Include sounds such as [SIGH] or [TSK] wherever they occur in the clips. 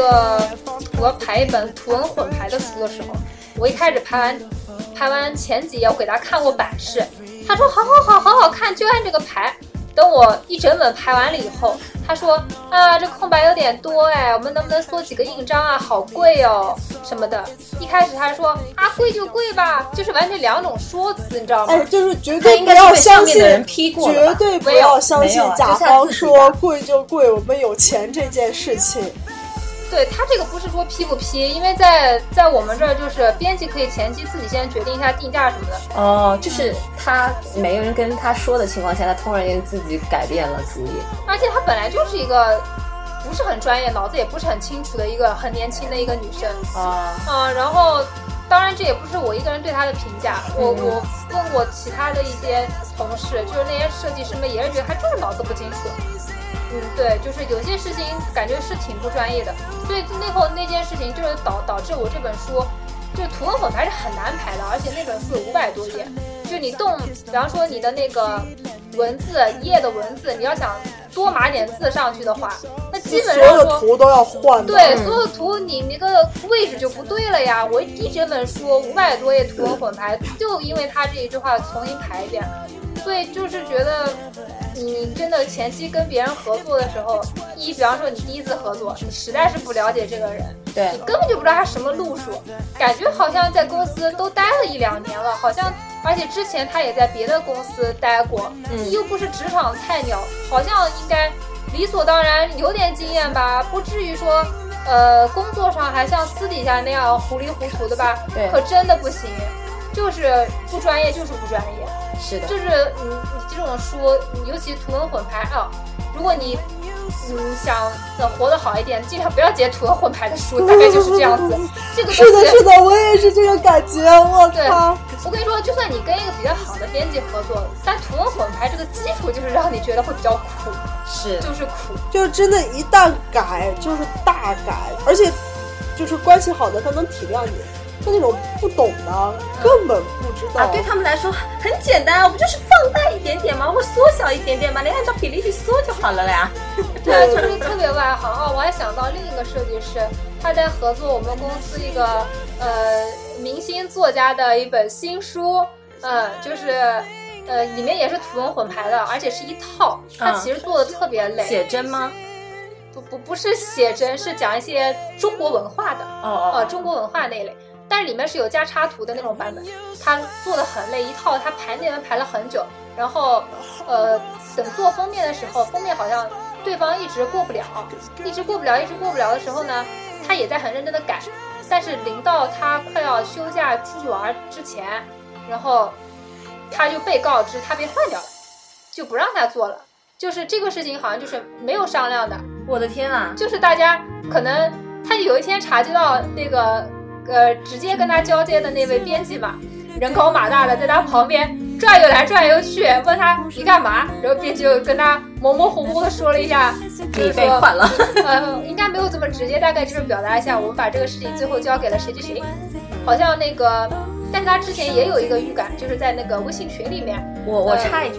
个，我要排一本图文混排的书的时候，我一开始排完排完前几页，我给他看过版式，他说好好好好好看，就按这个排。等我一整本排完了以后，他说啊，这空白有点多哎，我们能不能缩几个印章啊？好贵哦，什么的。一开始他说啊，贵就贵吧，就是完全两种说辞，你知道吗？哎，就是绝对不要相信绝对不要相信甲方说贵就贵，我们有钱这件事情。对他这个不是说批不批，因为在在我们这儿就是编辑可以前期自己先决定一下定价什么的。哦，就是他没人跟他说的情况下，他突然间自己改变了主意。而且她本来就是一个不是很专业、脑子也不是很清楚的一个很年轻的一个女生啊，啊、然后，当然这也不是我一个人对她的评价，我我问过其他的一些同事，就是那些设计师们也是觉得她就是脑子不清楚。嗯，对，就是有些事情感觉是挺不专业的，所以最后那件事情就是导导致我这本书，就图文混排是很难排的，而且那本书有五百多页，就你动，比方说你的那个文字页的文字，你要想多码点字上去的话，那基本所有的上说。图都要换的。对，所有图你那个位置就不对了呀！我一整本书五百多页图文混排，就因为他这一句话重新排一遍，所以就是觉得你真的前期跟别人合作的时候，一比方说你第一次合作，你实在是不了解这个人，对你根本就不知道他什么路数，感觉好像在公司都待了一两年了，好像而且之前他也在别的公司待过，嗯又不是职场菜鸟，好像应该理所当然有点经验吧，不至于说。呃，工作上还像私底下那样糊里糊涂的吧？对可真的不行，就是不专业，就是不专业。是的，就是你你这种书，尤其图文混排啊，如果你嗯想呃活得好一点，尽量不要截图文混排的书，大概就是这样子。[LAUGHS] 这个是的，是的，我也是这个感觉。我对靠，我跟你说，就算你跟一个比较好的编辑合作，但图文混排这个基础就是让你觉得会比较苦，是就是苦。就是真的，一旦改就是大改，而且就是关系好的他能体谅你，像那种不懂的根本不知道。啊，对他们来说很简单，我不就是放大一点点吗？或缩小一点点吗？你按照比例去缩就好了了呀。[LAUGHS] 对，就是特别外行啊！我还想到另一个设计师，他在合作我们公司一个呃明星作家的一本新书，嗯，就是呃里面也是图文混排的，而且是一套。他嗯其实做的特别累，写真吗？不不不是写真，是讲一些中国文化的，哦呃中国文化那一类。但是里面是有加插图的那种版本，他做的很累，一套他排那文排了很久，然后呃等做封面的时候，封面好像对方一直过不了，一直过不了，一直过不了的时候呢，他也在很认真的改，但是临到他快要休假出去玩之前，然后他就被告知他被换掉了，就不让他做了。就是这个事情好像就是没有商量的，我的天啊！就是大家可能他有一天察觉到那个呃直接跟他交接的那位编辑嘛，人高马大的在他旁边转悠来转悠去，问他你干嘛？然后编辑就跟他模模糊糊的说了一下，就是你被说换了，[LAUGHS] 呃，应该没有这么直接，大概就是表达一下，我们把这个事情最后交给了谁谁谁，好像那个，但是他之前也有一个预感，就是在那个微信群里面，我我呃插一句，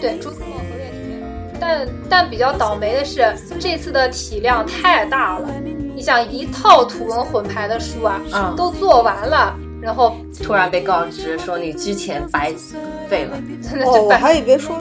对，朱思墨和月里面，但但比较倒霉的是，这次的体量太大了。你想一套图文混排的书啊，嗯。都做完了，然后突然被告知说你之前白费了，[LAUGHS] 哦，真的就反我还以为说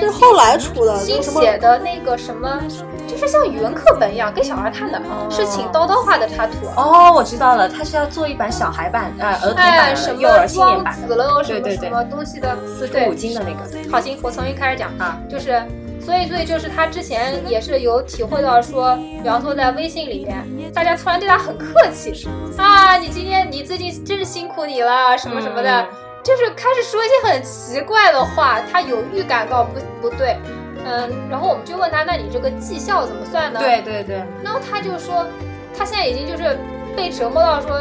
是后来出的，新写的那个什么，就是像语文课本一样，给小孩看的，是请叨叨画的插图。哦，我知道了，他是要做一版小孩版，呃，儿童版哎，什么幼儿青年版的，庄子喽，什么什么东西的，四书对五经的那个。好，行，我重新开始讲啊，就是所以，所以就是他之前也是有体会到说，比方说在微信里面，大家突然对他很客气啊，你今天你最近真是辛苦你了，什么什么的，就是开始说一些很奇怪的话，他有预感到不不对，嗯，然后我们就问他，那你这个绩效怎么算呢？对对对，然后他就说，他现在已经就是被折磨到说。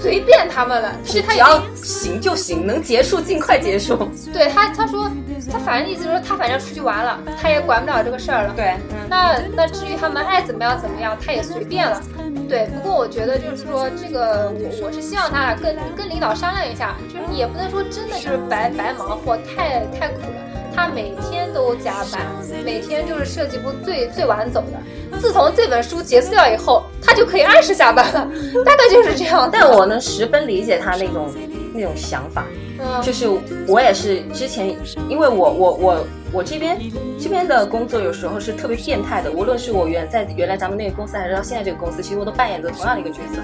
随便他们了，其实他只要行就行，能结束尽快结束。对他，他说他反正意思说他反正出去玩了，他也管不了这个事儿了。对，那那至于他们爱怎么样怎么样，他也随便了。对，不过我觉得就是说这个，我我是希望他俩跟跟领导商量一下，就是也不能说真的就是白白忙活，太太苦了。他每天都加班，每天就是设计部最最晚走的。自从这本书结束掉以后，他就可以按时下班了，大概就是这样。但我能十分理解他那种那种想法，嗯就是我也是之前，因为我我我我这边这边的工作有时候是特别变态的，无论是我原在原来咱们那个公司，还是到现在这个公司，其实我都扮演着同样的一个角色，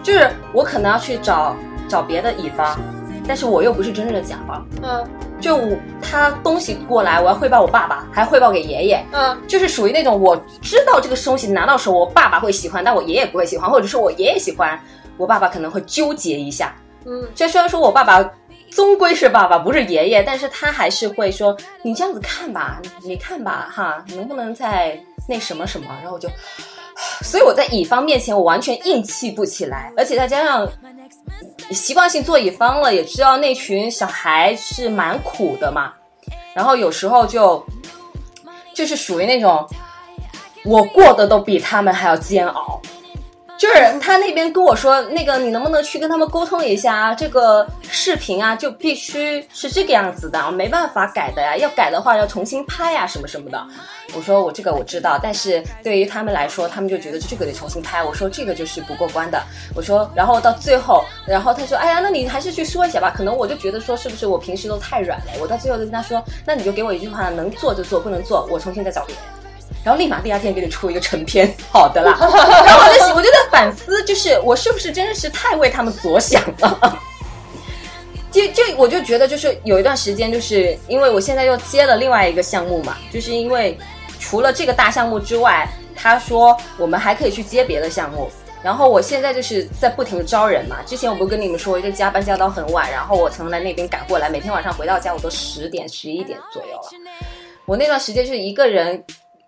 就是我可能要去找找别的乙方。但是我又不是真正的甲方，嗯，就他东西过来，我要汇报我爸爸，还汇报给爷爷，嗯，就是属于那种我知道这个东西拿到手，我爸爸会喜欢，但我爷爷不会喜欢，或者是我爷爷喜欢，我爸爸可能会纠结一下，嗯，就虽然说我爸爸终归是爸爸，不是爷爷，但是他还是会说你这样子看吧，你看吧，哈，能不能再那什么什么，然后我就，所以我在乙方面前我完全硬气不起来，而且再加上。习惯性做乙方了，也知道那群小孩是蛮苦的嘛，然后有时候就就是属于那种我过得都比他们还要煎熬。就是他那边跟我说，那个你能不能去跟他们沟通一下啊？这个视频啊，就必须是这个样子的，没办法改的呀。要改的话要重新拍呀，什么什么的。我说我这个我知道，但是对于他们来说，他们就觉得这个得重新拍。我说这个就是不过关的。我说，然后到最后，然后他说，哎呀，那你还是去说一下吧。可能我就觉得说，是不是我平时都太软了？我到最后就跟他说，那你就给我一句话，能做就做，不能做，我重新再找别人。然后立马第二天给你出一个成片，好的啦。[LAUGHS] 然后我在我就在反思，就是我是不是真的是太为他们着想了？[LAUGHS] 就就我就觉得，就是有一段时间，就是因为我现在又接了另外一个项目嘛，就是因为除了这个大项目之外，他说我们还可以去接别的项目。然后我现在就是在不停的招人嘛。之前我不跟你们说，我就加班加到很晚，然后我从来那边赶过来，每天晚上回到家我都十点十一点左右了。我那段时间就是一个人。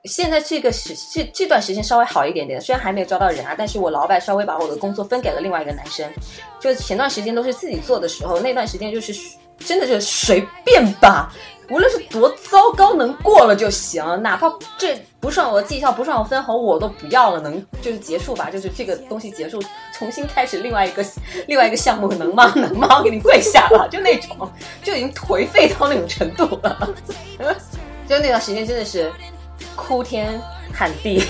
现在这个时这这段时间稍微好一点点，虽然还没有招到人啊，但是我老板稍微把我的工作分给了另外一个男生。就前段时间都是自己做的时候，那段时间就是真的就随便吧，无论是多糟糕，能过了就行，哪怕这不算我的绩效，不算我分红，我都不要了，能就是结束吧，就是这个东西结束，重新开始另外一个另外一个项目，能吗？[LAUGHS] 能吗？我给你跪下了，就那种就已经颓废到那种程度了，[LAUGHS] 就那段时间真的是。哭天喊地，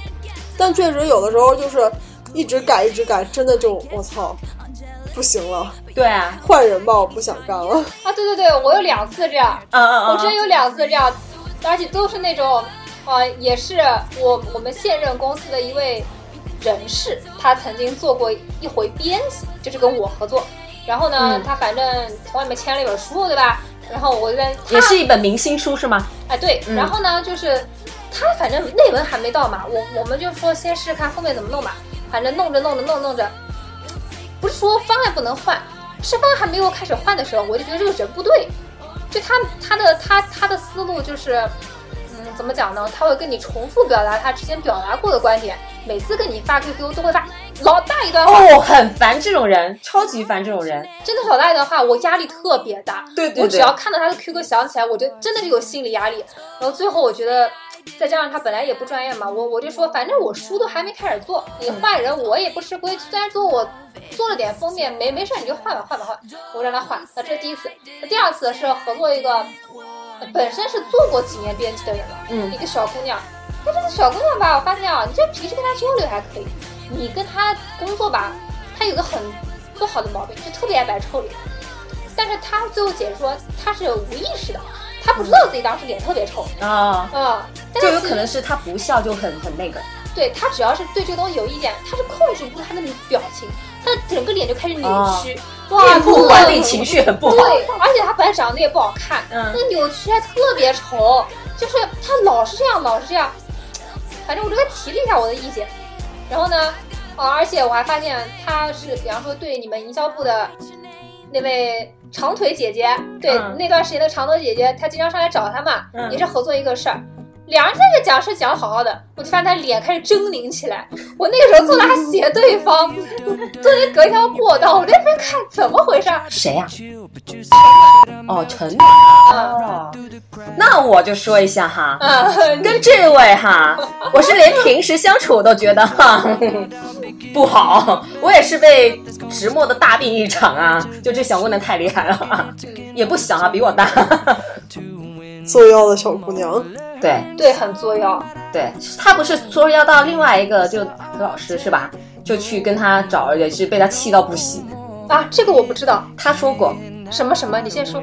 [LAUGHS] 但确实有的时候就是一直改一直改，真的就我操，不行了。对啊，换人吧，我不想干了。啊，对对对，我有两次这样，嗯嗯我真有两次这样，而且都是那种，呃，也是我我们现任公司的一位人士，他曾经做过一回编辑，就是跟我合作，然后呢，他反正从外面签了一本书，对吧？然后我在也是一本明星书是吗？哎，对，然后呢，就是他反正内文还没到嘛，我我们就说先试试看后面怎么弄吧，反正弄着弄着弄弄着，不是说方案不能换，是方案还没有开始换的时候，我就觉得这个人不对，就他他的他他的思路就是，嗯，怎么讲呢？他会跟你重复表达他之前表达过的观点，每次跟你发 QQ 都会发。老大一段话哦，很烦这种人，超级烦这种人。真的老大一段话，我压力特别大。对对对，我只要看到他的 QQ 响起来，我就真的是有心理压力。然后最后我觉得，再加上他本来也不专业嘛，我我就说，反正我书都还没开始做，你换人我也不吃亏。虽然说我做了点封面，没没事你就换吧换吧换。我让他换，那这是第一次。那第二次是合作一个本身是做过几年编辑的人了，嗯，一个小姑娘。但这个小姑娘吧，我发现啊，你这平时跟她交流还可以。你跟她工作吧，她有个很不好的毛病，就特别爱摆臭脸。但是她最后解释说，她是无意识的，他不知道自己当时脸特别丑啊啊，就有可能是他不笑就很很那个。对他只要是对这个东西有意见，他是控制不住他的表情，他的整个脸就开始扭曲，哇，不管理情绪很不好。对，而且他本来长得也不好看，嗯那扭曲还特别丑，就是他老是这样，老是这样。反正我就跟他提了一下我的意见，然后呢，啊，而且我还发现他是，比方说对你们营销部的那位长腿姐姐，对、嗯那段时间的长腿姐姐，她经常上来找他嘛，嗯也是合作一个事儿。两人在这讲是讲的好好的，我就发现他脸开始狰狞起来。我那个时候坐那还斜对方，坐在隔一条过道，我在那边看怎么回事儿。谁呀、哦，陈女。嗯哦，那我就说一下哈，嗯，跟这位哈，[LAUGHS] 我是连平时相处都觉得哈 [LAUGHS] 不好，我也是被直磨的大病一场啊！就这小姑娘太厉害了啊，也不小啊，比我大。作妖的小姑娘，对对，很作妖。对，她不是说要到另外一个就老师是吧？就去跟他找，也是被他气到不行。啊，这个我不知道，他说过，什么什么，你先说。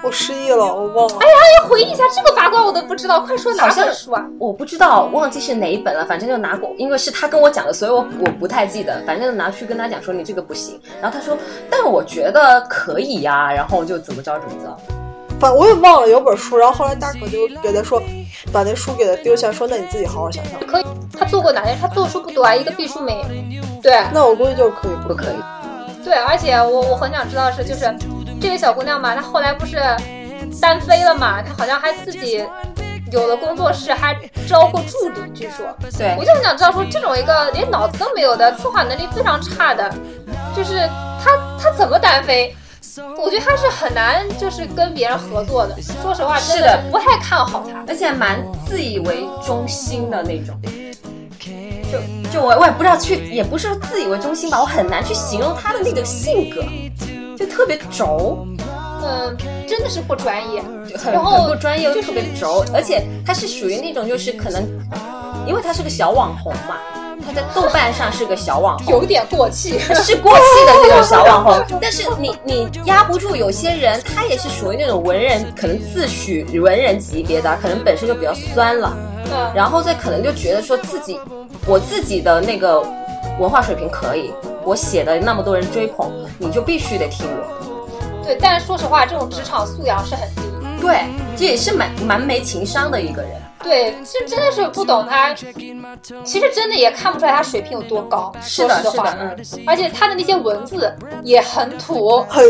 我失忆了，我忘了。哎呀，回忆一下这个八卦我都不知道，快说哪本书啊？我不知道，忘记是哪一本了，反正就拿过，因为是他跟我讲的，所以我我不太记得。反正拿去跟他讲说你这个不行，然后他说，但我觉得可以呀、然后就怎么着怎么着。反我也忘了有本书，然后后来大可就给他说，把那书给他丢下，说那你自己好好想想。可以，他做过哪些？他做书不多啊，一个毕淑美。对那我估计就是可以不不可以，对，而且我我很想知道的是，就是这个小姑娘嘛，她后来不是单飞了嘛？她好像还自己有了工作室，还招过助理，据说。对我就很想知道说，这种一个连脑子都没有的，策划能力非常差的，就是她她怎么单飞？我觉得他是很难就是跟别人合作的。说实话，真是的不太看好他。而且蛮自以为中心的那种。就就我我也不知道去，也不是自以为中心吧，我很难去形容他的那个性格，就特别轴，嗯，真的是不专业。很然后不专业又就特别轴，而且他是属于那种就是可能，因为他是个小网红嘛，他在豆瓣上是个小网红，有点过气，[LAUGHS] 是过气的那种小网红，[LAUGHS] 但是你你压不住有些人，他也是属于那种文人，可能自诩文人级别的，可能本身就比较酸了，嗯，然后再可能就觉得说自己我自己的那个文化水平可以，我写的那么多人追捧，你就必须得听我。对。但是说实话，这种职场素养是很低。对，这也是蛮蛮没情商的一个人。对，就真的是不懂他，其实真的也看不出来他水平有多高。是的说实话，是的嗯而且他的那些文字也很土，很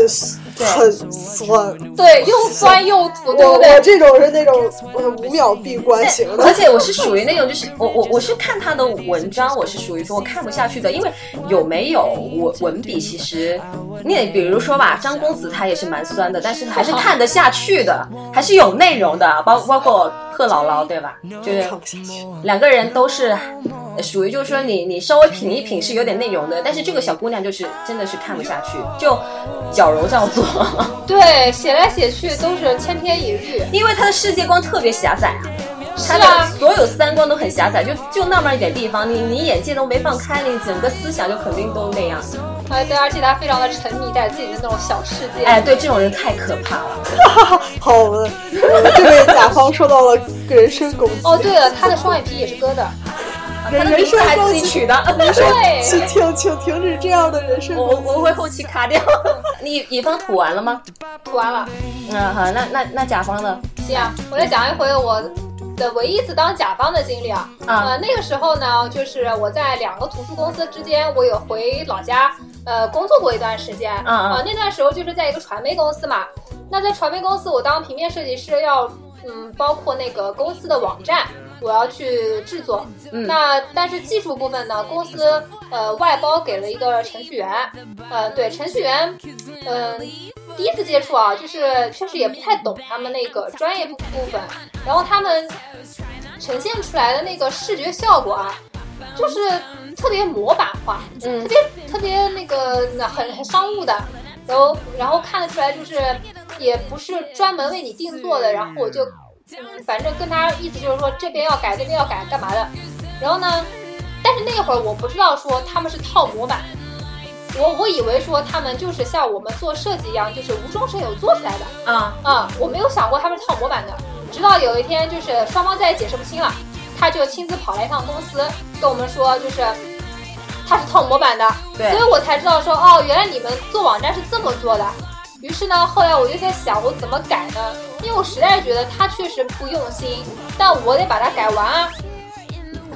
很酸。对，又酸又土，对我我不对？这种是那种呃五秒闭关型的而，且我是属于那种，就是我我我是看他的文章，我是属于说我看不下去的，因为有没有文文笔，其实你也比如说吧，张公子他也是蛮酸的，但是还是看得下去的，还是有内容的，包包括贺姥姥对吧？就是。两个人都是呃属于就是说你你稍微品一品是有点内容的，但是这个小姑娘就是真的是看不下去，就矫揉造作，[LAUGHS] 对，写来写去都是千篇一律。因为她的世界观特别狭窄啊。他的所有三观都很狭窄，就就那么一点地方，你你眼界都没放开，你整个思想就肯定都那样。哎，对，而且他非常的沉迷在自己的那种小世界。哎，对，这种人太可怕了。[LAUGHS] 好的，这位甲方受到了人身攻击。哦，对了，他的双眼皮也是割的。他的名字还自己取的，对，请请请停止这样的人身我攻。我会后期卡掉。你乙方吐完了吗？吐完了。嗯，好，那那那甲方呢？行啊，我来讲一回我的唯一一次当甲方的经历啊。啊呃，那个时候呢，就是我在两个图书公司之间，我有回老家呃工作过一段时间。嗯嗯呃那段时候就是在一个传媒公司嘛。那在传媒公司，我当平面设计师要嗯，包括那个公司的网站。我要去制作，嗯那但是技术部分呢，公司呃外包给了一个程序员，呃对程序员，嗯、第一次接触啊，就是确实也不太懂他们那个专业部部分，然后他们呈现出来的那个视觉效果啊，就是特别模板化，嗯。特别特别那个很很商务的，然后然后看得出来就是也不是专门为你定做的，然后我就嗯反正跟他意思就是说这边要改这边要改干嘛的，然后呢，但是那会儿我不知道说他们是套模板。我我以为说他们就是像我们做设计一样，就是无中生有做出来的，啊，啊、我没有想过他们是套模板的，直到有一天就是双方再也解释不清了，他就亲自跑来一趟公司跟我们说，就是他是套模板的，对所以我才知道说哦，原来你们做网站是这么做的。于是呢，后来我就在想，我怎么改呢？因为我实在是觉得他确实不用心，但我得把它改完啊。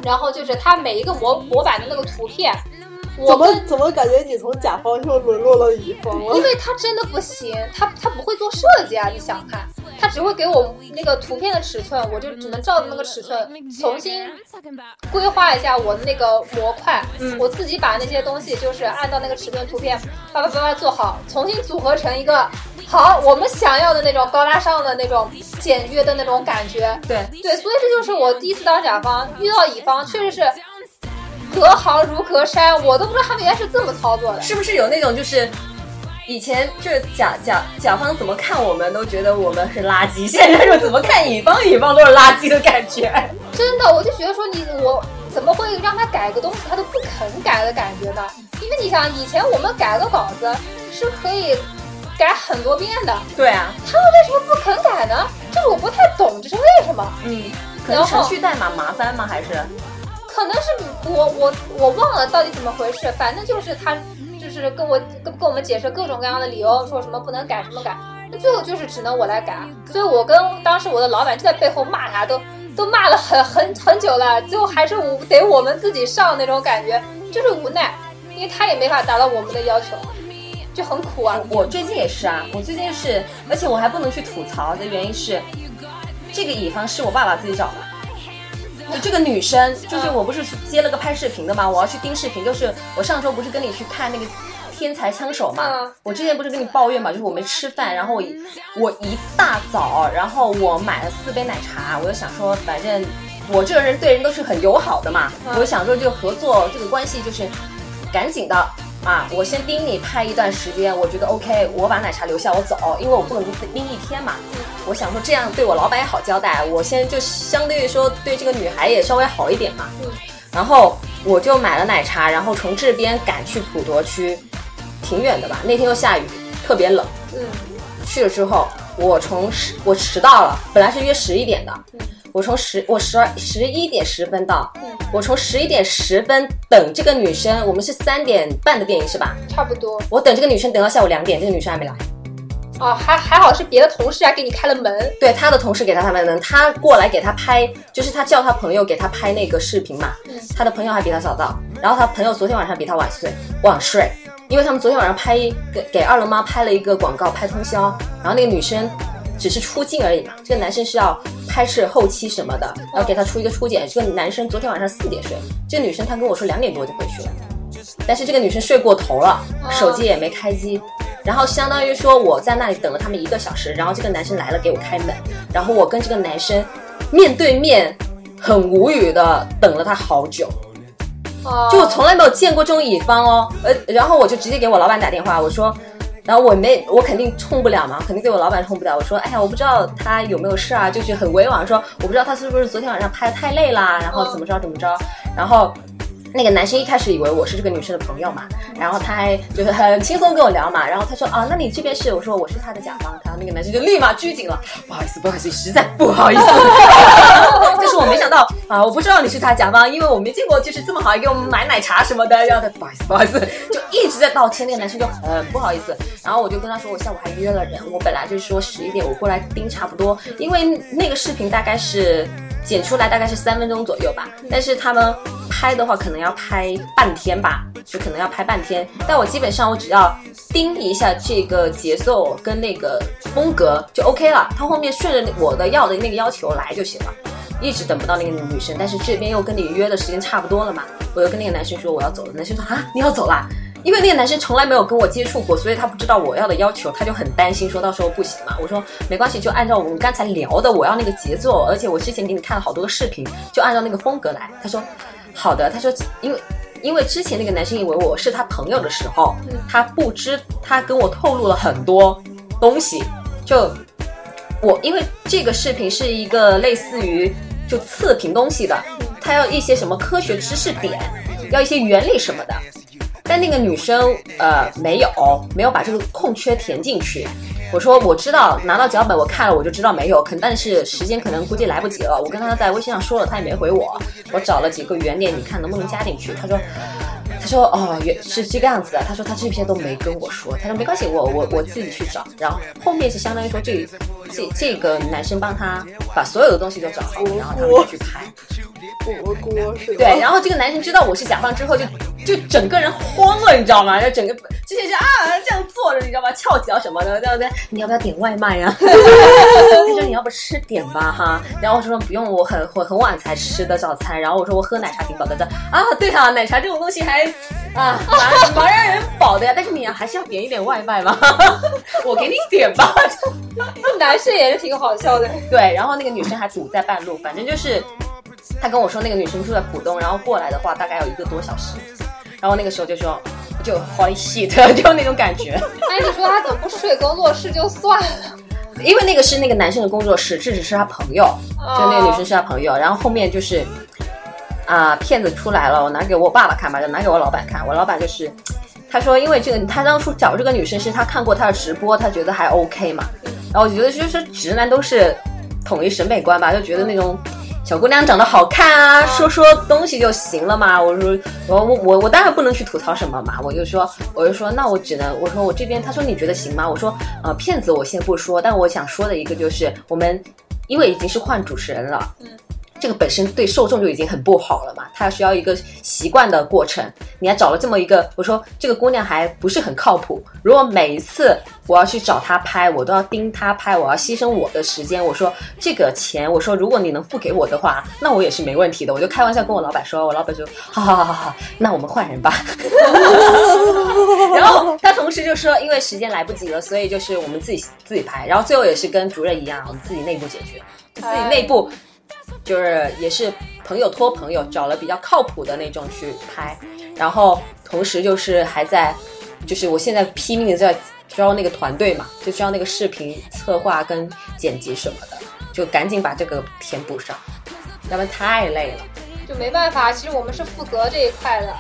然后就是他每一个模模板的那个图片，我怎么跟怎么感觉你从甲方又沦落了乙方了？因为他真的不行，他他不会做设计啊！你想看，他只会给我那个图片的尺寸，我就只能照着那个尺寸重新规划一下我的那个模块。嗯我自己把那些东西就是按照那个尺寸图片叭叭叭叭做好，重新组合成一个好我们想要的那种高大上的那种简约的那种感觉。对，对，所以这就是我第一次当甲方，遇到乙方确实是隔行如隔山，我都不知道他们原来是这么操作的。是不是有那种就是以前就是甲甲甲方怎么看我们都觉得我们是垃圾，[LAUGHS] 现在就怎么看乙方乙方都是垃圾的感觉。真的，我就觉得说你我怎么会让他改个东西，他都不肯改的感觉呢？因为你想，以前我们改个稿子是可以改很多遍的，对啊，他们为什么不肯改呢？这个我不太懂，这是为什么？嗯，可能程序代码麻烦吗？还是可能是我我我忘了到底怎么回事，反正就是他就是跟我跟跟我们解释各种各样的理由，说什么不能改什么改，那最后就是只能我来改，所以我跟当时我的老板就在背后骂他，都都骂了很很很久了，最后还是我得我们自己上那种感觉，就是无奈，因为他也没法达到我们的要求，就很苦啊。我最近也是啊，我最近是，而且我还不能去吐槽的原因是，这个乙方是我爸爸自己找的。就这个女生，就是我不是接了个拍视频的嘛，我要去盯视频，就是我上周不是跟你去看那个。天才枪手嘛，嗯我之前不是跟你抱怨嘛，就是我没吃饭，然后我一我一大早，然后我买了四杯奶茶，我就想说，反正我这个人对人都是很友好的嘛，嗯我就想说这个合作这个关系就是赶紧的啊，我先盯你拍一段时间，我觉得 OK，我把奶茶留下我走，因为我不能盯一天嘛。我想说这样对我老板也好交代，我先就相对于说对这个女孩也稍微好一点嘛。然后我就买了奶茶，然后从这边赶去普陀区，挺远的吧？那天又下雨，特别冷。嗯去了之后，我从十我迟到了，本来是约十一点的，我从十我十二十一点十分到，我从十一点十分等这个女生，我们是三点半的电影是吧？差不多我等这个女生等到下午两点，这个女生还没来。哦，还还好是别的同事啊给你开了门，对，他的同事给他开门，他过来给他拍，就是他叫他朋友给他拍那个视频嘛。他的朋友还比他早到，然后他朋友昨天晚上比他晚睡，晚睡，因为他们昨天晚上拍给给二龙妈拍了一个广告，拍通宵，然后那个女生只是出镜而已嘛，这个男生是要拍摄后期什么的，然后给他出一个初检。这个男生昨天晚上四点睡，这个女生她跟我说两点多就回去了，但是这个女生睡过头了，手机也没开机。然后相当于说我在那里等了他们一个小时，然后这个男生来了给我开门，然后我跟这个男生面对面，很无语的等了他好久，啊，就我从来没有见过这种乙方哦，呃，然后我就直接给我老板打电话，我说，然后我没我肯定冲不了嘛，肯定对我老板冲不了，我说，哎呀，我不知道他有没有事啊，就是很委婉说，我不知道他是不是昨天晚上拍的太累啦，然后怎么着怎么着，然后。那个男生一开始以为我是这个女生的朋友嘛，然后他还就是很轻松跟我聊嘛，然后他说啊，那你这边是？我说我是他的甲方，然后那个男生就立马拘谨了，不好意思，不好意思，实在不好意思，[LAUGHS] 就是我没想到啊，我不知道你是他甲方，因为我没见过就是这么好给我们买奶茶什么的，然后他不好意思，不好意思，就一直在道歉，那个男生就很不好意思，然后我就跟他说我下午还约了人，我本来就是说十一点我过来盯差不多，因为那个视频大概是。剪出来大概是三分钟左右吧，但是他们拍的话可能要拍半天吧，就可能要拍半天。但我基本上我只要盯一下这个节奏跟那个风格就 OK 了，他后面顺着我的要的那个要求来就行了。一直等不到那个女生，但是这边又跟你约的时间差不多了嘛，我又跟那个男生说我要走了，男生说啊你要走啦？因为那个男生从来没有跟我接触过，所以他不知道我要的要求，他就很担心，说到时候不行嘛。我说没关系，就按照我们刚才聊的，我要那个节奏，而且我之前给你看了好多个视频，就按照那个风格来。他说好的，他说因为因为之前那个男生以为我是他朋友的时候，他不知他跟我透露了很多东西，就我因为这个视频是一个类似于就测评东西的，他要一些什么科学知识点，要一些原理什么的。但那个女生呃没有没有把这个空缺填进去。我说我知道拿到脚本我看了我就知道没有，可但是时间可能估计来不及了。我跟他在微信上说了，他也没回我。我找了几个原点，你看能不能加进去？他说他说哦，原是这个样子的。他说他这些都没跟我说，他说没关系，我我我自己去找。然后后面是相当于说这这这个男生帮他把所有的东西都找好，然后他们就去拍。火锅是吧？对，然后这个男生知道我是甲方之后，就就整个人慌了，你知道吗？就整个之前是啊这样坐着，你知道吗？翘脚什么的，对不对？你要不要点外卖啊？[LAUGHS] 不吃点吧哈。然后我说不用，我很我很晚才吃的早餐。然后我说我喝奶茶挺饱的。啊，对啊，奶茶这种东西还啊蛮 [LAUGHS] 蛮让人饱的呀。但是你还是要点一点外卖嘛，[LAUGHS] 我给你点吧。男生也是挺好笑的。[LAUGHS] 对，然后那个女生还堵在半路，反正就是。他跟我说，那个女生住在浦东，然后过来的话大概有一个多小时。然后那个时候就说，就 holy shit，就那种感觉。哎，你说他怎么不睡工作室就算了？因为那个是那个男生的工作室，这只是他朋友，就那个女生是他朋友。然后后面就是啊，骗子出来了，我拿给我爸爸看吧，就拿给我老板看。我老板就是，他说因为这个，他当初找这个女生是他看过她的直播，他觉得还 OK 嘛。然后我觉得就是直男都是统一审美观吧，就觉得那种。小姑娘长得好看啊，说说东西就行了嘛。我说我我我我当然不能去吐槽什么嘛。我就说我就说那我只能我说我这边他说你觉得行吗？我说呃骗子我先不说，但我想说的一个就是我们因为已经是换主持人了。嗯。这个本身对受众就已经很不好了嘛，他需要一个习惯的过程。你还找了这么一个，我说这个姑娘还不是很靠谱。如果每一次我要去找她拍，我都要盯她拍，我要牺牲我的时间。我说这个钱，我说如果你能付给我的话，[LAUGHS] 那我也是没问题的。我就开玩笑跟我老板说，我老板说，好好好好好，那我们换人吧。[LAUGHS] 然后他同时就说，因为时间来不及了，所以就是我们自己自己拍。然后最后也是跟主任一样，我们自己内部解决，自己内部。就是也是朋友托朋友找了比较靠谱的那种去拍，然后同时就是还在，就是我现在拼命的在招那个团队嘛，就招那个视频策划跟剪辑什么的，就赶紧把这个填补上，要不然太累了。就没办法，其实我们是负责这一块的，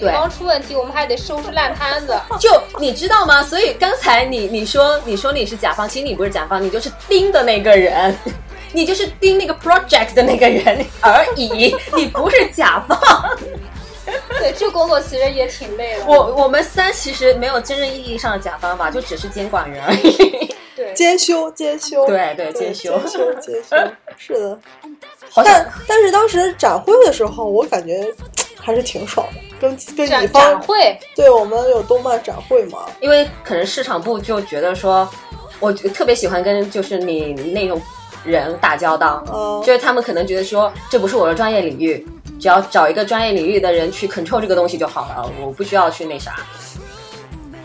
对方出问题，我们还得收拾烂摊子。就你知道吗？所以刚才你你说你说你是甲方，其实你不是甲方，你就是盯的那个人。你就是盯那个 project 的那个人而已，[LAUGHS] 你不是甲方。[LAUGHS] 对，这工作其实也挺累的。我我们三其实没有真正意义上的甲方吧，就只是监管人而已。对，兼修，兼修。对对，兼修，兼修，兼修。[LAUGHS] 是的。但但是当时展会的时候，我感觉 [TSK] 还是挺爽的，跟跟乙方。展会。对我们有动漫展会嘛？因为可能市场部就觉得说，我特别喜欢跟就是你那种。人打交道，就是他们可能觉得说这不是我的专业领域，只要找一个专业领域的人去 control 这个东西就好了，我不需要去那啥。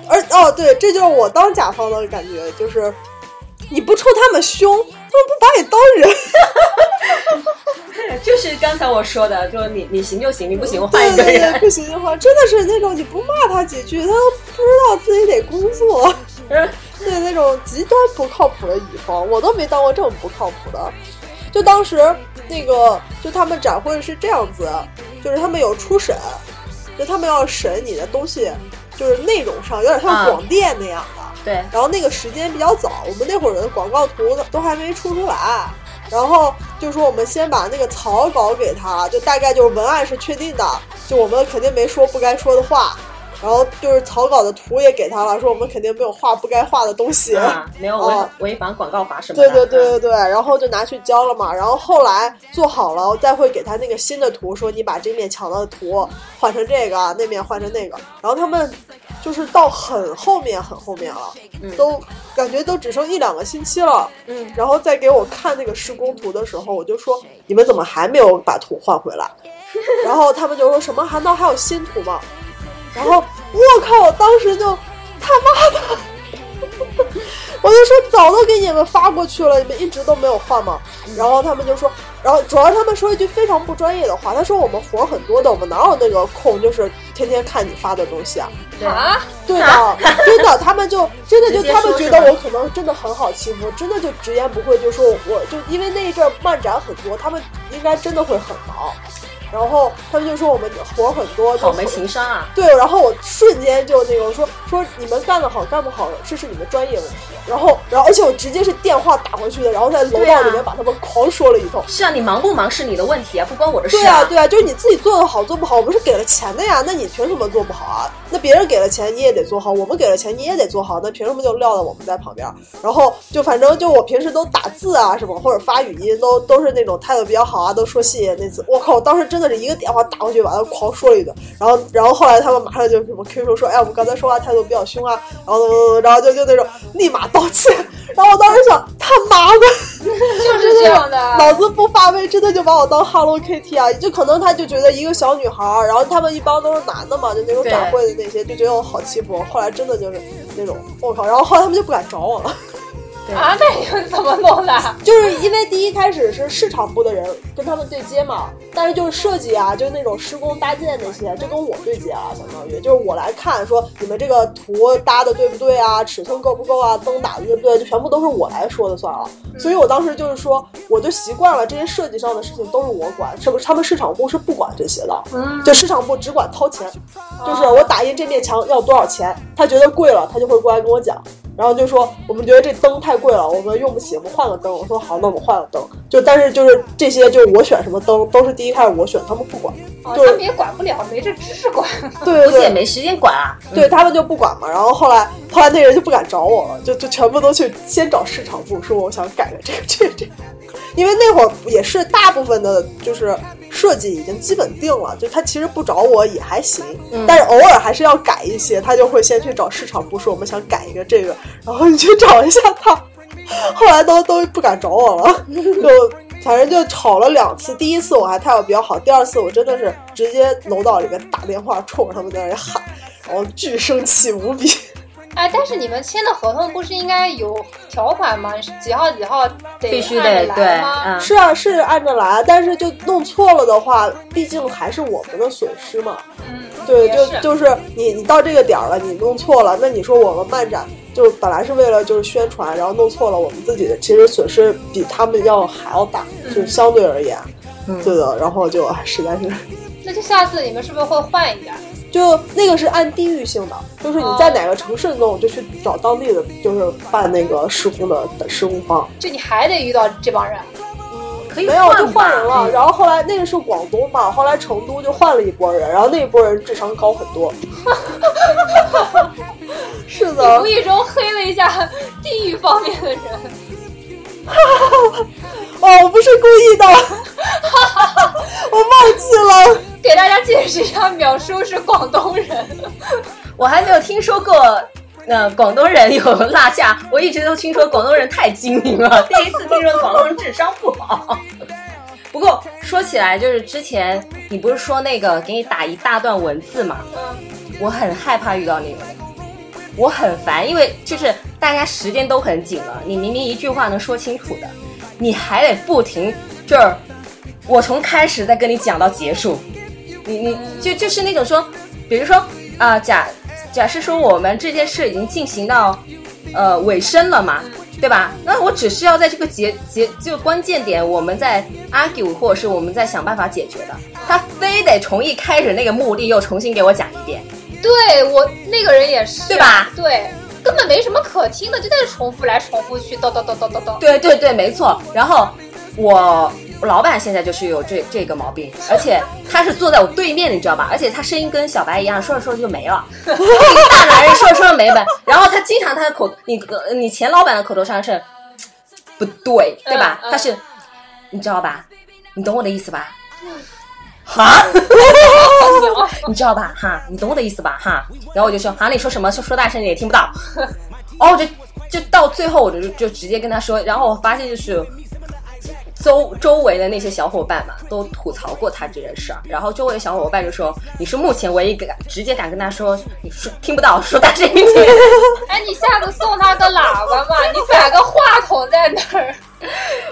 而哦，对，这就是我当甲方的感觉，就是你不冲他们凶，他们不把你当人。[LAUGHS] 就是刚才我说的，就是你你行就行，你不行我换一个人。不行的话，真的是那种你不骂他几句，他都不知道自己得工作。[LAUGHS] 对那种极端不靠谱的乙方，我都没当过这么不靠谱的。就当时那个，就他们展会是这样子，就是他们有初审，就他们要审你的东西，就是内容上有点像广电那样的。对。然后那个时间比较早，我们那会儿的广告图都还没出出来，然后就说我们先把那个草稿给他，就大概就是文案是确定的，就我们肯定没说不该说的话。然后就是草稿的图也给他了，说我们肯定没有画不该画的东西，没有违违反广告法什么的。对对对对对，然后就拿去交了嘛。然后后来做好了，再会给他那个新的图，说你把这面墙的图换成这个，那面换成那个。然后他们就是到很后面很后面了，都感觉都只剩一两个星期了。嗯，然后再给我看那个施工图的时候，我就说你们怎么还没有把图换回来？然后他们就说什么难道还有新图吗？[LAUGHS] 然后我靠！我当时就他妈的，[LAUGHS] 我就说早都给你们发过去了，你们一直都没有换吗？然后他们就说，然后主要他们说一句非常不专业的话，他说我们活很多的，我们哪有那个空，就是天天看你发的东西啊？啊，对的，[LAUGHS] 真的，他们就真的就他们觉得我可能真的很好欺负，真的就直言不讳就说，我就因为那一阵漫展很多，他们应该真的会很忙。然后他们就说我们活儿很多，就好没情商啊！对，然后我瞬间就那个说说你们干得好干不好，这是你们专业问题。然后，然后而且我直接是电话打过去的，然后在楼道里面把他们狂说了一通。是啊，你忙不忙是你的问题啊，不关我的事对啊，对啊，就是你自己做的好做不好，我们是给了钱的呀，那你凭什么做不好啊？那别人给了钱你也得做好，我们给了钱你也得做好，那凭什么就撂到我们在旁边？然后就反正就我平时都打字啊什么或者发语音都都是那种态度比较好啊，都说谢谢那次，我靠，我当时真的是一个电话打过去把他狂说了一顿，然后然后后来他们马上就什么 QQ 说，哎，我们刚才说话态度比较凶啊，然后然后就就那种立马道歉，然后我当时想他妈的。就是这样的。脑子不发威，真的就把我当 Hello Kitty 啊！就可能他就觉得一个小女孩，然后他们一帮都是男的嘛，就那种展会的那些，就觉得我好欺负。后来真的就是那种，我靠！然后后来他们就不敢找我了，啊，那你们怎么弄的？[LAUGHS] 就是因为第一开始是市场部的人跟他们对接嘛，但是就是设计啊，就是那种施工搭建那些，就跟我对接啊，相当于就是我来看说你们这个图搭的对不对啊，尺寸够不够啊，灯打的对不对，就全部都是我来说的算了。所以我当时就是说，我就习惯了这些设计上的事情都是我管，是不是？他们市场部是不管这些的，嗯，就市场部只管掏钱，就是我打印这面墙要多少钱，他觉得贵了，他就会过来跟我讲。然后就说我们觉得这灯太贵了，我们用不起，我们换个灯。我说好，那我们换个灯。就但是就是这些，就是我选什么灯都是第一开始我选，他们不管。哦，就是他们也管不了，没这知识管。[LAUGHS] 对对对，估计也没时间管啊。对他们就不管嘛。然后后来后来那人就不敢找我了，就就全部都去先找市场部，说我想改改这个这个这个。因为那会儿也是大部分的，就是设计已经基本定了，就他其实不找我也还行，但是偶尔还是要改一些，他就会先去找市场部说我们想改一个这个，然后你去找一下他，[LAUGHS] 后来都都不敢找我了，就反正就吵了两次，第一次我还态度比较好，第二次我真的是直接楼道里面打电话冲着他们在那里喊，然后巨生气无比。哎，但是你们签的合同不是应该有条款吗？几号几号得必须按着得对，来吗？嗯，是啊，是按着来，但是就弄错了的话，毕竟还是我们的损失嘛。嗯，对，就就是你你到这个点儿了，你弄错了，那你说我们漫展就本来是为了就是宣传，然后弄错了，我们自己其实损失比他们要还要大，就是相对而言，嗯对的。然后就哎实在是，那就下次你们是不是会换一点？就那个是按地域性的，就是你在哪个城市弄，就去找当地的，就是办那个施工的施工方。就你还得遇到这帮人。可以没有，就换人了。嗯然后后来那个是广东嘛，后来成都就换了一波人，然后那一波人智商高很多。[LAUGHS] 是的无，意中黑了一下地域方面的人。[LAUGHS] 哦，我不是故意的，[LAUGHS] 我忘记了。给大家解释一下，淼叔是广东人。[LAUGHS] 我还没有听说过，呃，广东人有落下。我一直都听说广东人太精明了，第一次听说广东人智商不好。[LAUGHS] 不过说起来，就是之前你不是说那个给你打一大段文字嘛？嗯，我很害怕遇到那个人，我很烦，因为就是大家时间都很紧了，你明明一句话能说清楚的，你还得不停，就是我从开始再跟你讲到结束，你你就就是那种说，比如说啊、假假设说我们这件事已经进行到呃尾声了嘛，对吧？那我只是要在这个节节这个关键点，我们在 argue 或者是我们在想办法解决的，他非得从一开始那个目的又重新给我讲一遍。对我那个人也是，对吧？对，根本没什么可听的，就在这重复来重复去，叨叨叨叨叨叨。对对对，没错。然后我我老板现在就是有这这个毛病，而且他是坐在我对面，你知道吧？而且他声音跟小白一样，说着说着就没了。[LAUGHS] 一个大男人说着说着没了，然后他经常他的口，你呃你前老板的口头禅是不对，对吧？嗯嗯他是你知道吧？你懂我的意思吧？哈，[LAUGHS] 你知道吧？哈，你懂我的意思吧？哈，然后我就说，哈，你说什么？说说大声点，也听不到。[LAUGHS] 哦，就就到最后，我就就直接跟他说，然后我发现就是周周围的那些小伙伴嘛，都吐槽过他这件事儿，然后周围的小伙伴就说，你是目前唯一敢直接敢跟他说，你说听不到，说大声一点。[LAUGHS] 哎，你下次送他个喇叭嘛，你摆个话筒在那儿。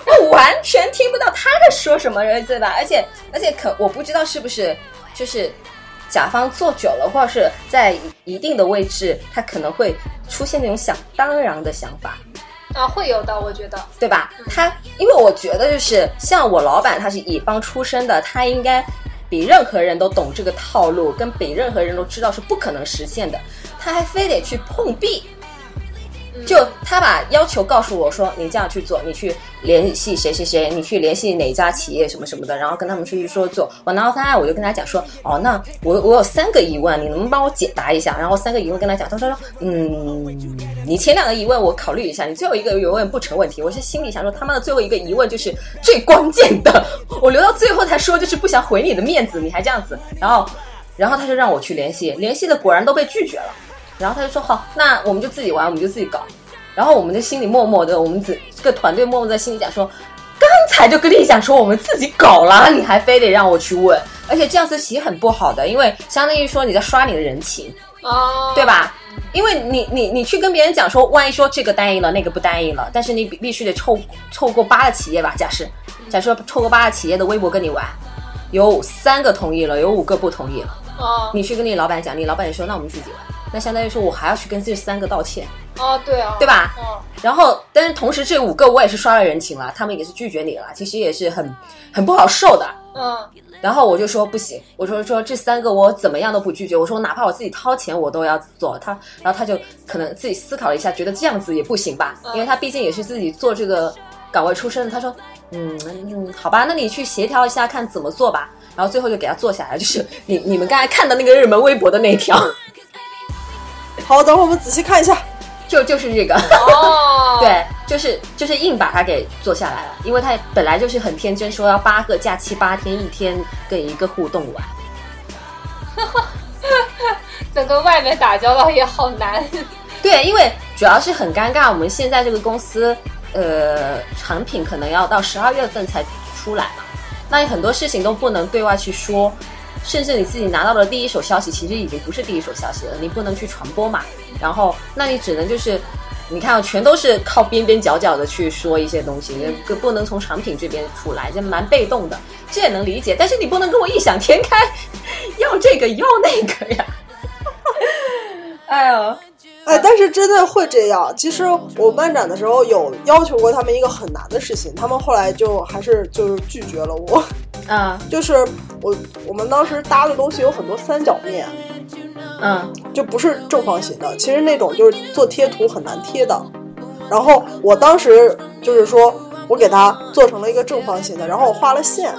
我完全听不到他在说什么，对吧？而且而且可我不知道是不是就是甲方坐久了，或者是在一定的位置，他可能会出现那种想当然的想法。啊，会有的，我觉得。对吧？他因为我觉得就是像我老板，他是乙方出身的，他应该比任何人都懂这个套路，跟比任何人都知道是不可能实现的，他还非得去碰壁。就他把要求告诉我说，你这样去做，你去联系谁谁谁，你去联系哪家企业什么什么的，然后跟他们出去说做。我然后他我就跟他讲说，哦，那我我有三个疑问，你能不能帮我解答一下？然后三个疑问跟他讲，他说说，嗯，你前两个疑问我考虑一下，你最后一个疑问不成问题。我是心里想说，他妈的最后一个疑问就是最关键的，我留到最后才说，就是不想毁你的面子，你还这样子。然后，然后他就让我去联系，联系的果然都被拒绝了。然后他就说好，那我们就自己玩，我们就自己搞。然后我们就心里默默的，我们这这个团队默默在心里讲说，刚才就跟你讲说我们自己搞了，你还非得让我去问，而且这样子其实很不好的，因为相当于说你在刷你的人情，哦，对吧？因为你你你去跟别人讲说，万一说这个答应了，那个不答应了，但是你必必须得凑凑够八个企业吧？假设。假设凑够八个企业的微博跟你玩，有三个同意了，有五个不同意了，哦。你去跟你老板讲，你老板也说那我们自己玩，那相当于说我还要去跟这三个道歉。哦，对啊，对吧？哦，然后，但是同时这五个我也是刷了人情了，他们也是拒绝你了，其实也是很很不好受的。嗯，然后我就说不行，我说说这三个我怎么样都不拒绝，我说哪怕我自己掏钱我都要做。他，然后他就可能自己思考了一下，觉得这样子也不行吧，因为他毕竟也是自己做这个岗位出身的。他说，嗯嗯，好吧，那你去协调一下看怎么做吧。然后最后就给他做下来，就是你你们刚才看的那个热门微博的那条，好，等会儿我们仔细看一下。就就是这个。哦，，[LAUGHS] 对，就是就是硬把它给做下来了，因为他本来就是很天真，说要八个假期八天，一天跟一个互动玩。[LAUGHS] 整个外面打交道也好难。[LAUGHS] 对，因为主要是很尴尬，我们现在这个公司，呃，产品可能要到十二月份才出来嘛，那你很多事情都不能对外去说，甚至你自己拿到的第一手消息，其实已经不是第一手消息了，你不能去传播嘛。然后，那你只能就是，你看，全都是靠边边角角的去说一些东西，不不能从产品这边出来，就蛮被动的，这也能理解。但是你不能跟我异想天开，[LAUGHS] 要这个要那个呀。[LAUGHS] 哎呦，哎，但是真的会这样。其实我漫展的时候有要求过他们一个很难的事情，他们后来就还是就是拒绝了我。[LAUGHS] 嗯就是我我们当时搭的东西有很多三角面，嗯就不是正方形的。其实那种就是做贴图很难贴的。然后我当时就是说我给它做成了一个正方形的，然后我画了线。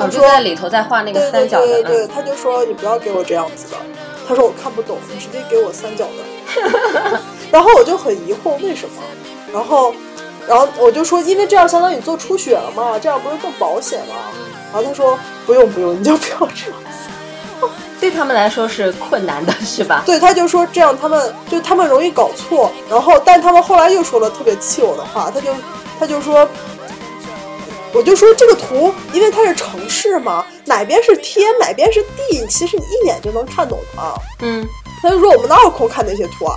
我就他说在里头再画那个三角的，对对对，嗯他就说你不要给我这样子的。他说我看不懂，你直接给我三角的。[LAUGHS] 然后我就很疑惑为什么，然后，然后我就说，因为这样相当于你做出血了嘛，这样不是更保险吗？然后他说不用不用，你就不要这样。[LAUGHS] 对他们来说是困难的，是吧？对，他就说这样他们就他们容易搞错，然后但他们后来又说了特别气我的话，他就他就说。我就说这个图，因为它是城市嘛，哪边是天，哪边是地，其实你一眼就能看懂的。嗯，他就说我们哪有空看那些图啊？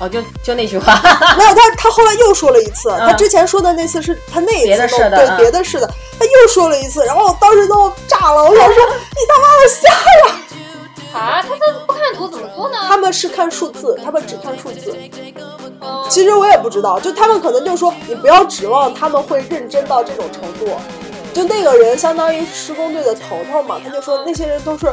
哦，就就那句话，[LAUGHS] 没有，他他后来又说了一次，嗯他之前说的那次是他那一别的次弄对别的事的，他又说了一次，然后我当时都炸了，我想说 [LAUGHS] 你他妈的瞎了！啊，他们不看图怎么做呢？他们是看数字，他们只看数字。哦其实我也不知道，就他们可能就说你不要指望他们会认真到这种程度。就那个人相当于施工队的头头嘛，他就说那些人都是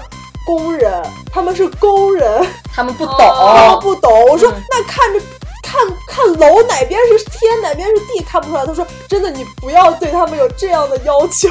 工人，他们是工人，他们不懂。[LAUGHS] 他们不懂。我说、嗯那看着看看楼哪边是天哪边是地看不出来。他说真的，你不要对他们有这样的要求。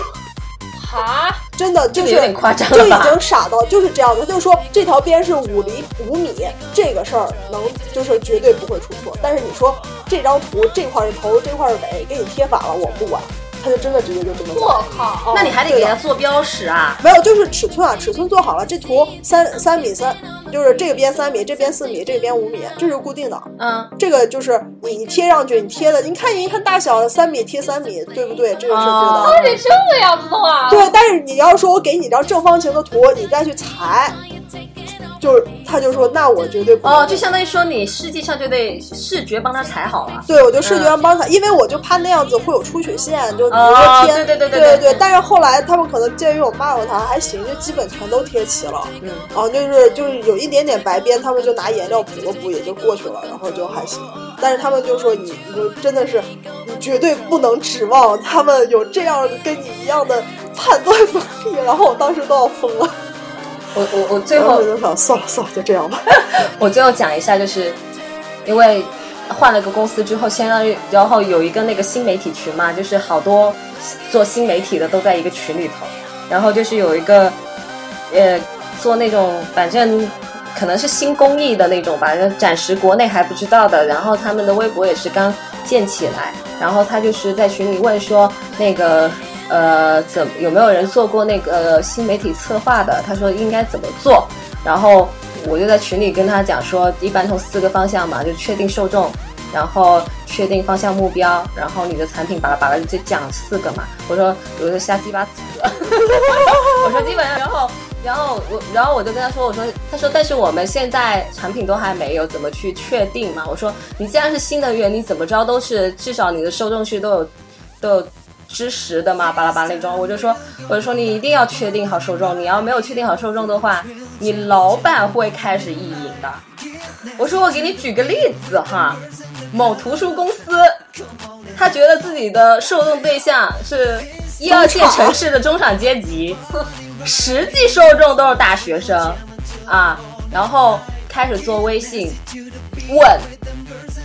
哈，真的就是有点夸张就已经傻到就是这样的。就是说这条边是五厘五米，这个事儿能就是绝对不会出错。但是你说这张图这块是头，这块是尾，给你贴反了，我不管。他就真的直接就这么我做。靠，那你还得给他做标识啊。没有，就是尺寸啊，尺寸做好了，这图三三米三，就是这个边三米，这边四米，这边五米，这是固定的。嗯，这个就是你你贴上去，你贴的，你看你一看大小，三米贴三米，对不对？这个是对的。哦他得这个样子的话，对，但是你要说我给你张正方形的图，你再去裁，就是他就说那我绝对不能哦，就相当于说你实际上就得视觉帮他裁好了。对，我就视觉上帮他，因为我就怕那样子会有出血线，就哦对对对对对对但是后来他们可能鉴于我骂过他，还行，就基本全都贴齐了。嗯，然后就是就是有一点点白边，他们就拿颜料补了补，也就过去了，然后就还行。但是他们就说你你就真的是，你绝对不能指望他们有这样跟你一样的判断能力。然后我当时都要疯了，我我我最后就想算了算了，就这样吧。[LAUGHS] 我最后讲一下，就是因为换了个公司之后，相当于然后有一个那个新媒体群嘛，就是好多做新媒体的都在一个群里头，然后就是有一个呃做那种反正。可能是新公益的那种吧，暂时国内还不知道的。然后他们的微博也是刚建起来，然后他就是在群里问说，那个呃，怎有没有人做过那个新媒体策划的？他说应该怎么做，然后我就在群里跟他讲说，一般从四个方向嘛，就确定受众，然后确定方向目标，然后你的产品巴拉巴拉就讲四个嘛。我说我说瞎鸡巴扯，[LAUGHS] 我说基本上，然后然后我然后我就跟他说，我说他说但是我们现在产品都还没有，怎么去确定嘛？我说你既然是新能源，你怎么着都是至少你的受众区都有都有。知识的嘛，巴拉巴拉那种，我就说，我就说你一定要确定好受众，你要没有确定好受众的话，你老板会开始意淫的。我说我给你举个例子哈，某图书公司，他觉得自己的受众对象是一二线城市的中产阶级，实际受众都是大学生啊，然后开始做微信，问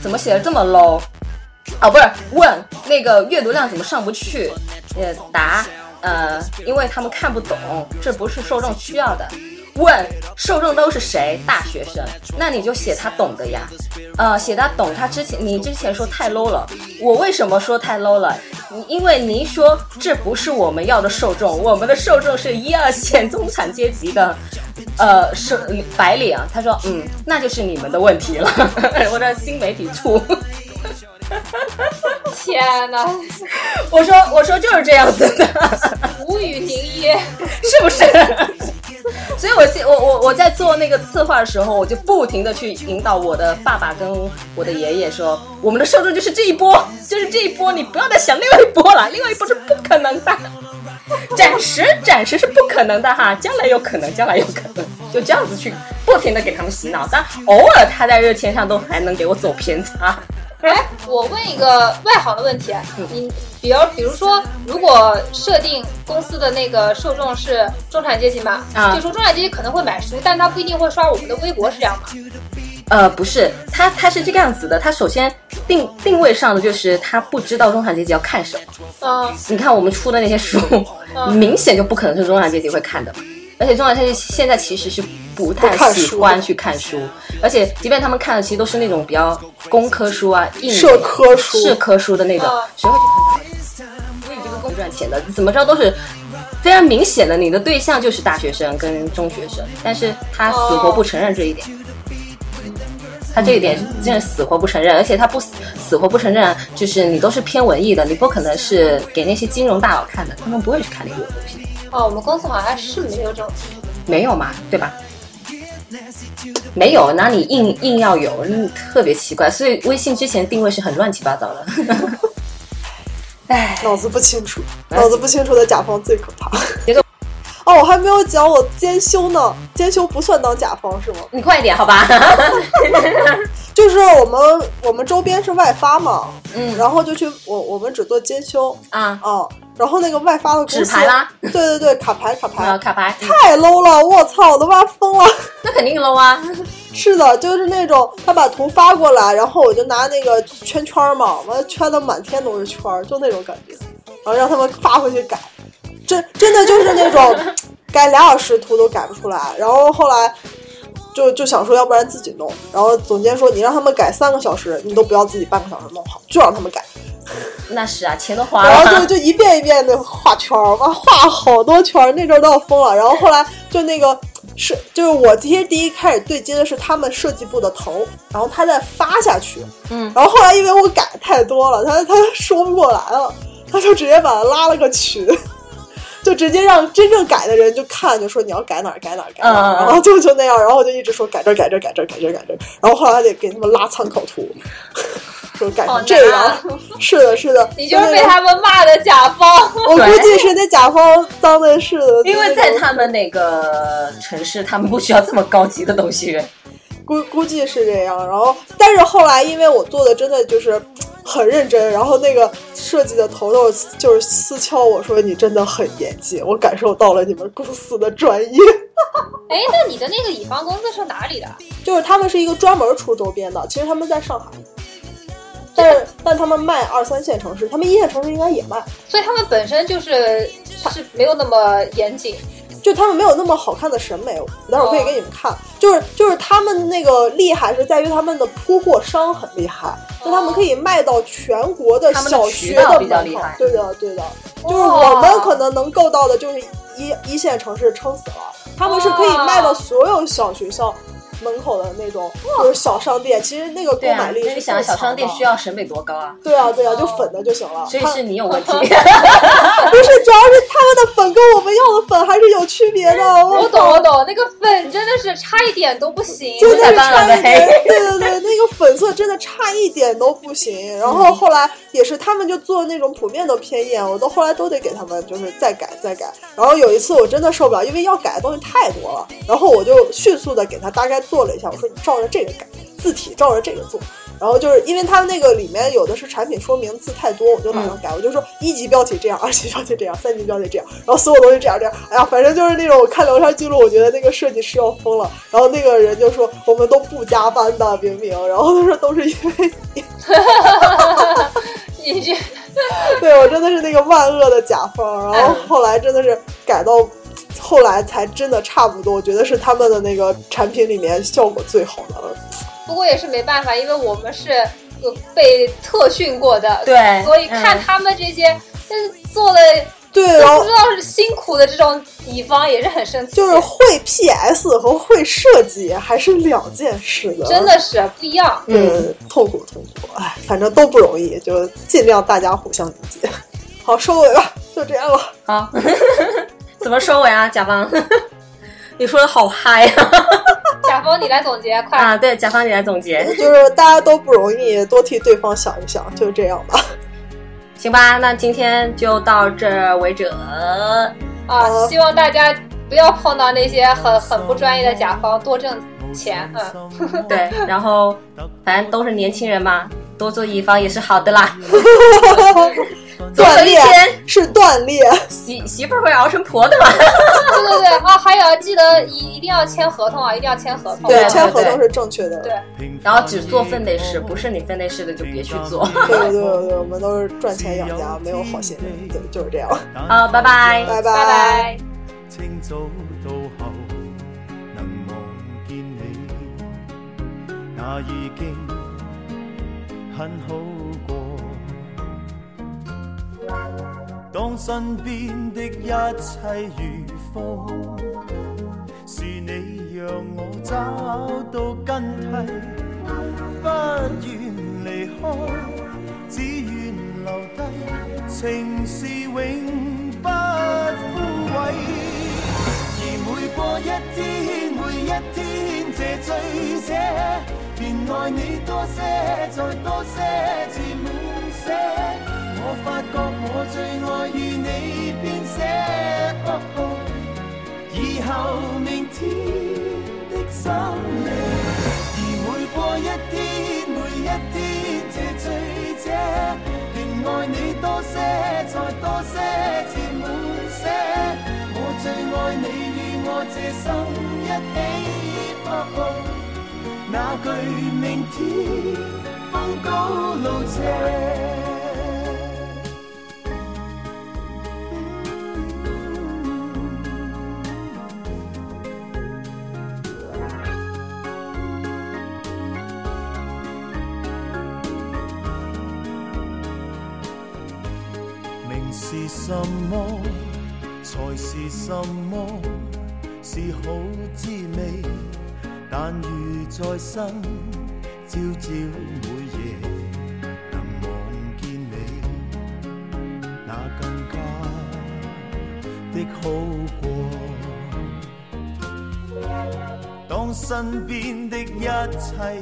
怎么写的这么 low。哦，不是问那个阅读量怎么上不去？呃，答呃，因为他们看不懂，这不是受众需要的。问受众都是谁？大学生，那你就写他懂的呀。呃，写他懂，他之前你之前说太 low 了，我为什么说太 low 了？因为您说这不是我们要的受众，我们的受众是一二线中产阶级的，呃，是白领。他说，嗯，那就是你们的问题了。[LAUGHS] 我的新媒体处。[LAUGHS] 天哪！我说我说就是这样子的，无语凝噎，[LAUGHS] 是不是？[LAUGHS] 所以我现我我我在做那个策划的时候，我就不停的去引导我的爸爸跟我的爷爷说，我们的受众就是这一波，就是这一波，你不要再想另外一波了，另外一波是不可能的，暂时暂时是不可能的哈，将来有可能，将来有可能，就这样子去不停的给他们洗脑，但偶尔他在热签上都还能给我走偏差。哎，我问一个外行的问题，你比如比如说，如果设定公司的那个受众是中产阶级嘛，啊就说中产阶级可能会买书，但他不一定会刷我们的微博，是这样吗？呃，不是，他他是这个样子的，他首先定定位上的就是他不知道中产阶级要看什么。嗯，你看我们出的那些书，[LAUGHS] 明显就不可能是中产阶级会看的嘛。而且重要的是现在其实是不太喜欢去看书，而且即便他们看的其实都是那种比较工科书啊、硬社科书社科书的那种嗯，谁会去看这个？所以这个工赚钱的，怎么着都是非常明显的，你的对象就是大学生跟中学生，但是他死活不承认这一点。他这一点真是死活不承认，而且他不死死活不承认，就是你都是偏文艺的，你不可能是给那些金融大佬看的，他们不会去看那个东西。哦，我们公司好像是没有这种，没有嘛，对吧？没有，哪里硬硬要有，嗯特别奇怪。所以微信之前定位是很乱七八糟的。[LAUGHS] 哎，脑子不清楚，脑子不清楚的甲方最可怕别动。哦，我还没有讲我兼修呢，兼修不算当甲方是吗？你快一点好吧？[LAUGHS] [LAUGHS] 就是我们我们周边是外发嘛，嗯然后就去我我们只做兼修啊，啊，然后那个外发的公司纸牌啦，对对对，卡牌卡牌，啊，卡牌，太 low 了，我操，我都挖疯了。[LAUGHS] 那肯定 low 啊。[LAUGHS] 是的，就是那种他把图发过来，然后我就拿那个圈圈嘛，完圈的满天都是圈儿，就那种感觉，然后让他们发回去改，真真的就是那种 [LAUGHS] 改俩小时图都改不出来，然后后来就就想说，要不然自己弄，然后总监说你让他们改三个小时，你都不要自己半个小时弄好，就让他们改，[LAUGHS] 那是啊，钱都花了然后。就就一遍一遍的画圈儿，哇，画好多圈儿，那阵儿都要疯了。然后后来就那个是，就是我其实第一开始对接的是他们设计部的头，然后他再发下去，嗯，然后后来因为我改太多了，他他说不过来了，他就直接把他拉了个群，[LAUGHS] 就直接让真正改的人就看，就说你要改哪儿改哪儿改哪儿，嗯然后就就那样，然后我就一直说改这儿改这儿改这儿改这儿改这儿，然后后来还得给他们拉参考图，说改这难样。是的，是的，[LAUGHS] 你就是被他们骂的甲方。[LAUGHS] 我估计是那甲方当的是的，因为在他们那个城市，他们不需要这么高级的东西。估估计是这样，然后但是后来因为我做的真的就是很认真，然后那个设计的头头就是私敲我说你真的很严谨，我感受到了你们公司的专业。[LAUGHS] 哎，那你的那个乙方公司是哪里的？就是他们是一个专门出周边的，其实他们在上海，但是但他们卖二三线城市，他们一线城市应该也卖，所以他们本身就是是没有那么严谨。就他们没有那么好看的审美，我待会儿可以给你们看。就是就是他们那个厉害是在于他们的铺货商很厉害，就他们可以卖到全国的小学的门口。对的对的，就是我们可能能够到的就是一一线城市撑死了，他们是可以卖到所有小学校。门口的那种就是小商店，其实那个购买，力是想小商店需要要审美多高啊？对啊对啊，就粉的就行了。所以是你有问题。[LAUGHS] 不是，主要是他们的粉跟我们要的粉还是有区别的。[LAUGHS] 我我懂，我懂，那个粉真的是差一点都不行。真的是才当然差一点，对对对，那个粉色真的差一点都不行。[LAUGHS] 然后后来也是他们就做那种普遍的偏艳，我都后来都得给他们就是再改再改。然后有一次我真的受不了，因为要改的东西太多了，然后我就迅速的给他大概做了一下，我说你照着这个改，字体照着这个做。然后就是因为它那个里面有的是产品说明字太多，我就马上改，我就说一级标题这样，二级标题这样，三级标题这样，然后所有东西这样这样，哎呀，反正就是那种我看聊天记录，我觉得那个设计师要疯了。然后那个人就说我们都不加班的，明明，然后他说都是因为你，你这对我真的是那个万恶的甲方。然后后来真的是改到。后来才真的差不多，我觉得是他们的那个产品里面效果最好的了。不过也是没办法，因为我们是呃被特训过的，对所以看嗯他们这些，但是做的对，然后都不知道是辛苦的这种乙方也是很生气，就是会 PS 和会设计还是两件事的，真的是不一样。嗯，痛苦痛苦，哎，反正都不容易，就尽量大家互相理解。好，收尾吧，就这样了。好，[LAUGHS] 怎么收尾啊，甲方？[LAUGHS] 你说的好嗨啊！甲方你来总结，快！啊，对，甲方你来总结，就是大家都不容易，多替对方想一想，就这样吧。行吧？那今天就到这为止。啊，希望大家不要碰到那些很很不专业的甲方，多挣钱。嗯，[LAUGHS] 对，然后反正都是年轻人嘛，多做乙方也是好的啦。[LAUGHS] 总有锻炼是断裂，[LAUGHS] 媳媳妇儿会熬成婆的嘛。[LAUGHS] 对对对啊，还有记得一一定要签合同啊，一定要签合同。对签合同是正确的。对然后只做分内事，不是你分内事的就别去做。对对对对，我们都是赚钱养家，没有好心人，对，就是这样。[LAUGHS] 好，拜拜。拜拜拜。清當身邊的一切如風，是你讓我找到根蒂，不願離開，只願留低，情是永不枯萎。而每過一天，每一天，這醉者便愛你多些，再多些，至滿瀉。我發覺我最愛與你編寫，哦哦以後明天的心理。而每過一天，每一天，這醉者便愛你多些，再多些，至滿些。我最愛你與我這生一起，哦哦那句明天風高路斜。是什么，是好滋味。但如在生，朝朝每夜能望见你，那更加的好过。当身边的一切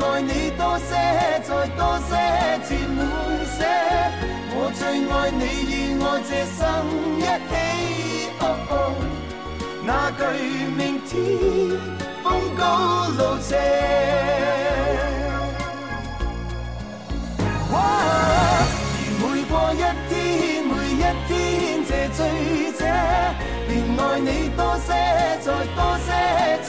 愛你多些，再多些，至滿些。我最愛你與我這生一起，哦哦那句明天風高路斜。哇而每過一天，每一天這醉者，便愛你多些，再多些，至。